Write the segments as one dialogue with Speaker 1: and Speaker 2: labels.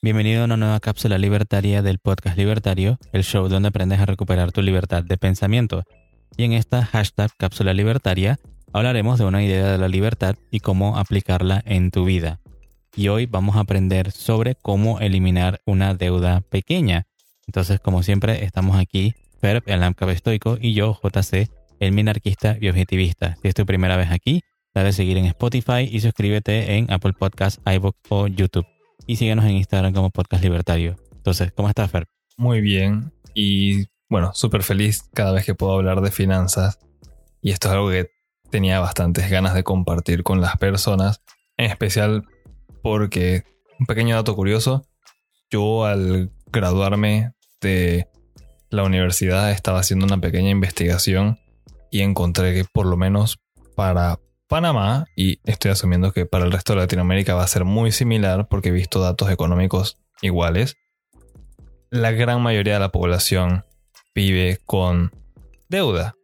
Speaker 1: Bienvenido a una nueva cápsula libertaria del podcast libertario, el show donde aprendes a recuperar tu libertad de pensamiento. Y en esta hashtag cápsula libertaria hablaremos de una idea de la libertad y cómo aplicarla en tu vida. Y hoy vamos a aprender sobre cómo eliminar una deuda pequeña. Entonces, como siempre, estamos aquí, Ferb, el AMCAP estoico, y yo, JC, el minarquista y objetivista. Si es tu primera vez aquí, dale seguir en Spotify y suscríbete en Apple Podcasts, iVoox o YouTube. Y síguenos en Instagram como Podcast Libertario. Entonces, ¿cómo estás, Fer?
Speaker 2: Muy bien. Y bueno, súper feliz cada vez que puedo hablar de finanzas. Y esto es algo que tenía bastantes ganas de compartir con las personas. En especial porque, un pequeño dato curioso, yo al graduarme de la universidad estaba haciendo una pequeña investigación y encontré que por lo menos para Panamá, y estoy asumiendo que para el resto de Latinoamérica va a ser muy similar porque he visto datos económicos iguales, la gran mayoría de la población vive con deuda.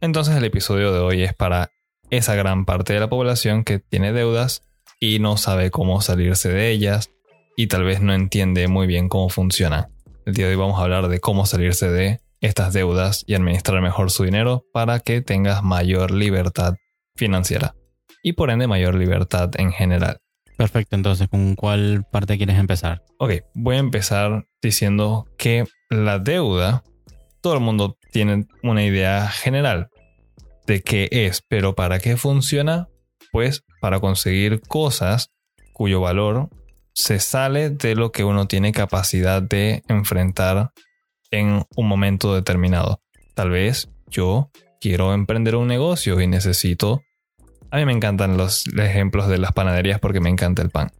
Speaker 2: Entonces el episodio de hoy es para esa gran parte de la población que tiene deudas y no sabe cómo salirse de ellas y tal vez no entiende muy bien cómo funciona. El día de hoy vamos a hablar de cómo salirse de estas deudas y administrar mejor su dinero para que tengas mayor libertad financiera y por ende mayor libertad en general.
Speaker 1: Perfecto, entonces, ¿con cuál parte quieres empezar?
Speaker 2: Ok, voy a empezar diciendo que la deuda, todo el mundo tiene una idea general de qué es, pero para qué funciona, pues para conseguir cosas cuyo valor se sale de lo que uno tiene capacidad de enfrentar en un momento determinado. Tal vez yo quiero emprender un negocio y necesito... A mí me encantan los ejemplos de las panaderías porque me encanta el pan.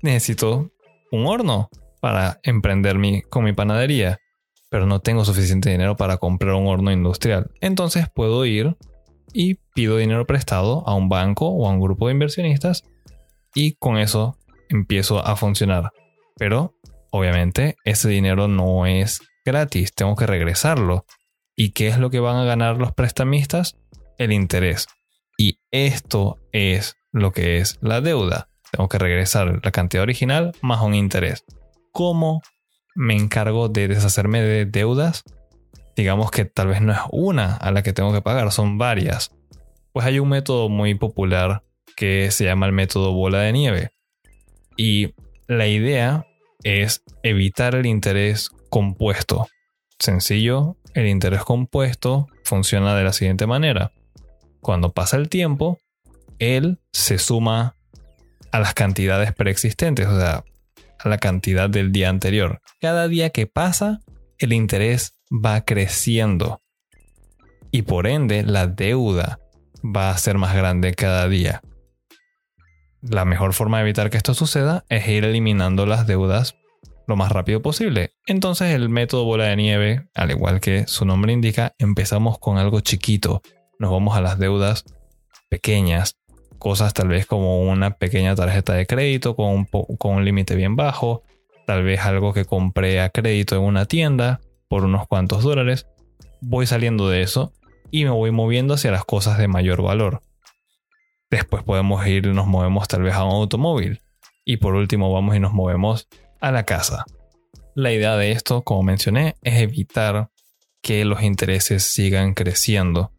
Speaker 2: Necesito un horno para emprender mi, con mi panadería, pero no tengo suficiente dinero para comprar un horno industrial. Entonces puedo ir y pido dinero prestado a un banco o a un grupo de inversionistas y con eso empiezo a funcionar. Pero obviamente ese dinero no es gratis, tengo que regresarlo. ¿Y qué es lo que van a ganar los prestamistas? El interés. Y esto es lo que es la deuda. Tengo que regresar la cantidad original más un interés. ¿Cómo me encargo de deshacerme de deudas? Digamos que tal vez no es una a la que tengo que pagar, son varias. Pues hay un método muy popular que se llama el método bola de nieve. Y la idea es evitar el interés compuesto. Sencillo, el interés compuesto funciona de la siguiente manera. Cuando pasa el tiempo, él se suma a las cantidades preexistentes, o sea, a la cantidad del día anterior. Cada día que pasa, el interés va creciendo. Y por ende, la deuda va a ser más grande cada día. La mejor forma de evitar que esto suceda es ir eliminando las deudas lo más rápido posible. Entonces el método bola de nieve, al igual que su nombre indica, empezamos con algo chiquito. Nos vamos a las deudas pequeñas, cosas tal vez como una pequeña tarjeta de crédito con un, límite bien bajo, tal vez algo que compré a crédito en una tienda por unos cuantos dólares. Voy saliendo de eso y me voy moviendo hacia las cosas de mayor valor. Después podemos ir nos movemos tal vez a un automóvil. Y por último vamos y nos movemos a la casa. La idea de esto, como mencioné, es evitar que los intereses sigan creciendo.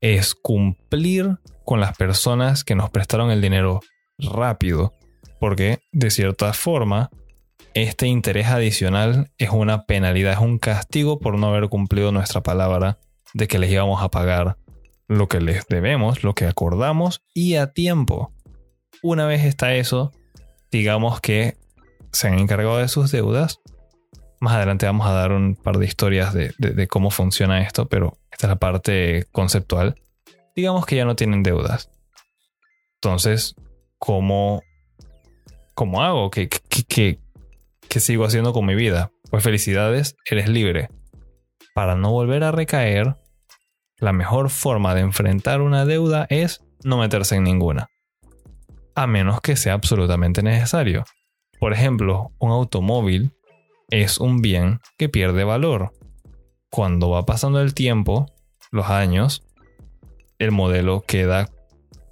Speaker 2: Es cumplir con las personas que nos prestaron el dinero rápido. Porque, de cierta forma, este interés adicional es una penalidad, es un castigo por no haber cumplido nuestra palabra de que les íbamos a pagar lo que les debemos, lo que acordamos y a tiempo. Una vez está eso, digamos que se han encargado de sus deudas. Más adelante vamos a dar un par de historias de, cómo funciona esto, pero esta es la parte conceptual. Digamos que ya no tienen deudas. Entonces, ¿cómo, cómo hago? ¿Qué, qué, qué sigo haciendo con mi vida? Pues felicidades, eres libre. Para no volver a recaer, la mejor forma de enfrentar una deuda es no meterse en ninguna. A menos que sea absolutamente necesario. Por ejemplo, un automóvil es un bien que pierde valor. Cuando va pasando el tiempo, los años, el modelo queda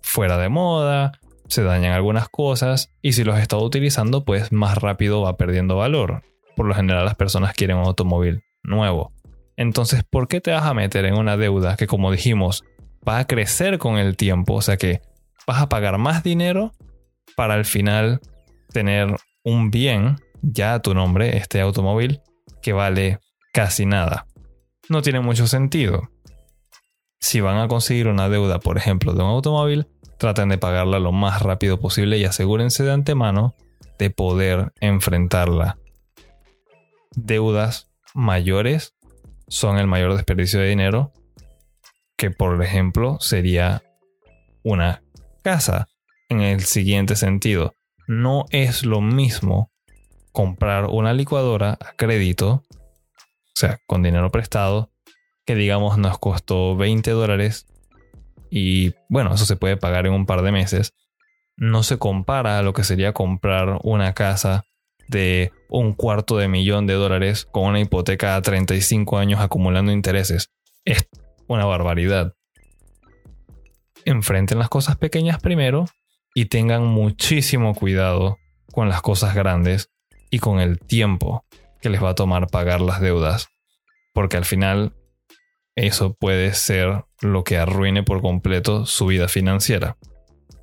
Speaker 2: fuera de moda se dañan algunas cosas y si los está utilizando, pues más rápido va perdiendo valor. Por lo general las personas quieren un automóvil nuevo. Entonces, ¿por qué te vas a meter en una deuda que, como dijimos, va a crecer con el tiempo? O sea que vas a pagar más dinero para al final tener un bien ya a tu nombre, este automóvil, que vale casi nada. No tiene mucho sentido. Si van a conseguir una deuda, por ejemplo, de un automóvil, traten de pagarla lo más rápido posible y asegúrense de antemano de poder enfrentarla. Deudas mayores son el mayor desperdicio de dinero, que por ejemplo sería una casa. En el siguiente sentido, no es lo mismo comprar una licuadora a crédito, o sea, con dinero prestado, que digamos nos costó 20 dólares y bueno, eso se puede pagar en un par de meses, no se compara a lo que sería comprar una casa de un cuarto de millón de dólares con una hipoteca a 35 años acumulando intereses. Es una barbaridad. Enfrenten las cosas pequeñas primero y tengan muchísimo cuidado con las cosas grandes y con el tiempo que les va a tomar pagar las deudas. Porque al final eso puede ser lo que arruine por completo su vida financiera.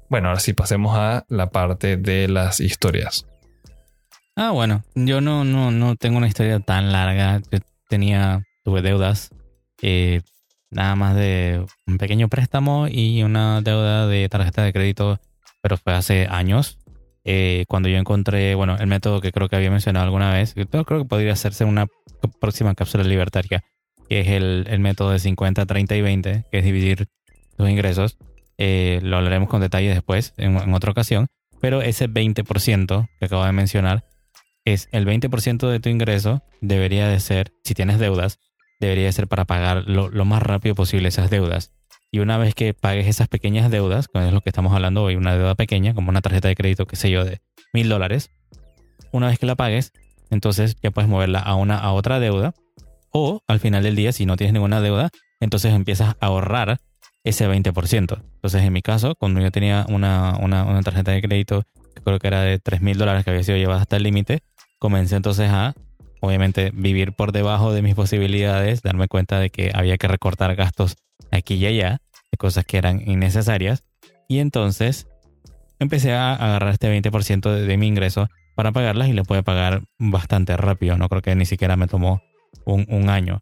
Speaker 2: Bueno, ahora sí pasemos a la parte de las historias.
Speaker 1: Ah, bueno, yo no, no, no tengo una historia tan larga. Yo tenía, tuve deudas, eh, nada más de un pequeño préstamo y una deuda de tarjeta de crédito, pero fue hace años. Eh, cuando yo encontré, bueno, el método que creo que había mencionado alguna vez, yo creo que podría hacerse una próxima cápsula libertaria que es el, método de 50, 30 y 20, que es dividir los ingresos. Eh, lo hablaremos con detalle después, en, otra ocasión. Pero ese 20% que acabo de mencionar es el 20% de tu ingreso debería de ser, si tienes deudas, debería de ser para pagar lo, lo, más rápido posible esas deudas. Y una vez que pagues esas pequeñas deudas, con es lo que estamos hablando hoy, una deuda pequeña, como una tarjeta de crédito, qué sé yo, de mil dólares, una vez que la pagues, entonces ya puedes moverla a una a otra deuda o al final del día, si no tienes ninguna deuda, entonces empiezas a ahorrar ese 20%. Entonces, en mi caso, cuando yo tenía una, tarjeta de crédito, creo que era de 3 mil dólares que había sido llevada hasta el límite, comencé entonces a, obviamente, vivir por debajo de mis posibilidades, darme cuenta de que había que recortar gastos aquí y allá, de cosas que eran innecesarias. Y entonces empecé a agarrar este 20% de, mi ingreso para pagarlas y lo pude pagar bastante rápido. No creo que ni siquiera me tomó un, año.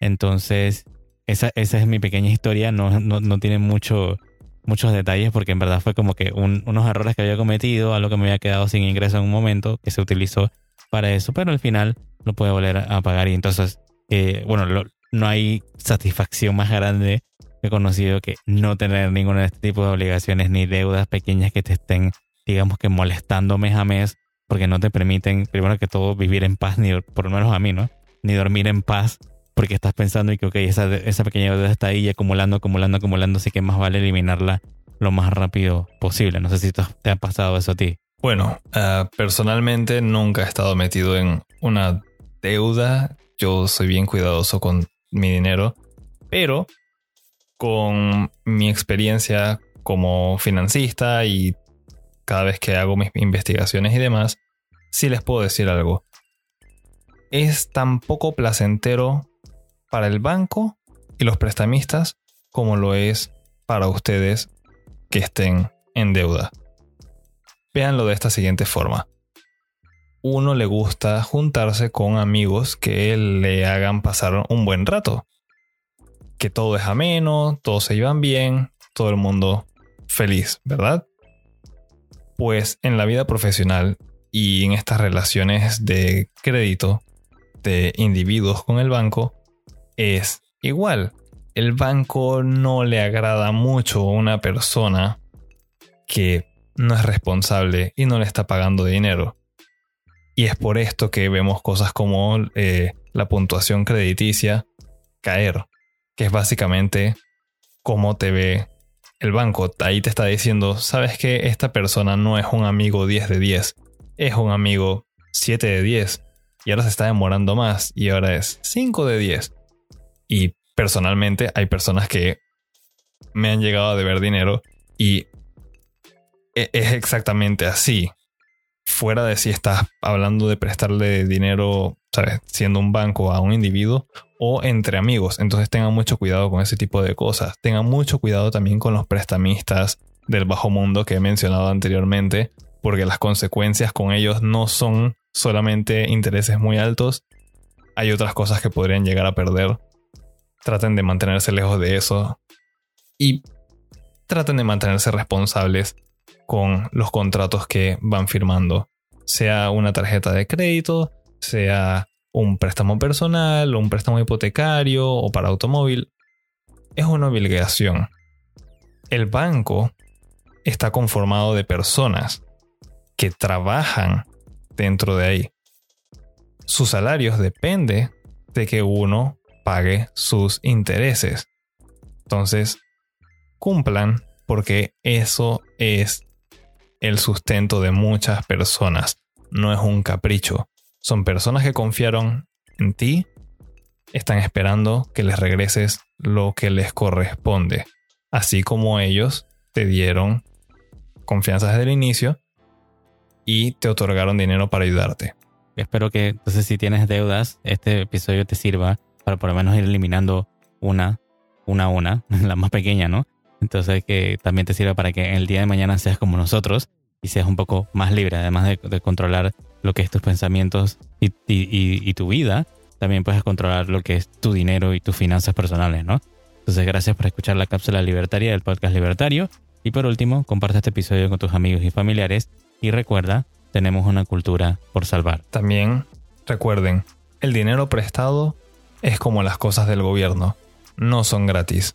Speaker 1: Entonces, esa, esa, es mi pequeña historia, no, no, tiene mucho, muchos detalles porque en verdad fue como que unos errores que había cometido, algo que me había quedado sin ingreso en un momento que se utilizó para eso, pero al final lo puede volver a pagar y entonces, eh, bueno, no hay satisfacción más grande he conocido que no tener ninguna de este tipo de obligaciones ni deudas pequeñas que te estén, digamos que molestando mes a mes porque no te permiten, primero que todo, vivir en paz, ni por lo menos a mí, ¿no? ni dormir en paz porque estás pensando y que, ok, esa, esa pequeña deuda está ahí acumulando, acumulando, acumulando, así que más vale eliminarla lo más rápido posible. No sé si te ha pasado eso a ti.
Speaker 2: Bueno, ah, personalmente nunca he estado metido en una deuda. Yo soy bien cuidadoso con mi dinero, pero con mi experiencia como financista y cada vez que hago mis investigaciones y demás, sí les puedo decir algo es tan poco placentero para el banco y los prestamistas como lo es para ustedes que estén en deuda. Véanlo de esta siguiente forma. Uno le gusta juntarse con amigos que le hagan pasar un buen rato. Que todo es ameno, todos se llevan bien, todo el mundo feliz, ¿verdad? Pues en la vida profesional y en estas relaciones de crédito, de individuos con el banco es igual. El banco no le agrada mucho a una persona que no es responsable y no le está pagando dinero. Y es por esto que vemos cosas como eh, la puntuación crediticia caer, que es básicamente cómo te ve el banco. Ahí te está diciendo, sabes que esta persona no es un amigo 10 de 10, es un amigo 7 de 10 y ahora se está demorando más y ahora es 5 de 10. Y personalmente hay personas que me han llegado a deber dinero y es exactamente así. Fuera de si estás hablando de prestarle dinero, ¿sabes? Siendo un banco a un individuo o entre amigos. Entonces tengan mucho cuidado con ese tipo de cosas. Tengan mucho cuidado también con los prestamistas del bajo mundo que he mencionado anteriormente, porque las consecuencias con ellos no son solamente intereses muy altos, hay otras cosas que podrían llegar a perder. Traten de mantenerse lejos de eso y traten de mantenerse responsables con los contratos que van firmando, sea una tarjeta de crédito, sea un préstamo personal, un préstamo hipotecario o para automóvil. Es una obligación. El banco está conformado de personas que trabajan dentro de ahí. Sus salarios depende de que uno pague sus intereses. Entonces, cumplan porque eso es el sustento de muchas personas. No es un capricho. Son personas que confiaron en ti, están esperando que les regreses lo que les corresponde, así como ellos te dieron confianza desde el inicio y te otorgaron dinero para ayudarte.
Speaker 1: Espero que entonces si tienes deudas, este episodio te sirva para por lo menos ir eliminando una, una a una, la más pequeña, ¿no? Entonces que también te sirva para que el día de mañana seas como nosotros y seas un poco más libre, además de, controlar lo que es tus pensamientos y, y, tu vida, también puedes controlar lo que es tu dinero y tus finanzas personales, ¿no? Entonces gracias por escuchar la cápsula libertaria del podcast libertario y por último, comparte este episodio con tus amigos y familiares y recuerda, tenemos una cultura por salvar.
Speaker 2: También recuerden, el dinero prestado es como las cosas del gobierno, no son gratis.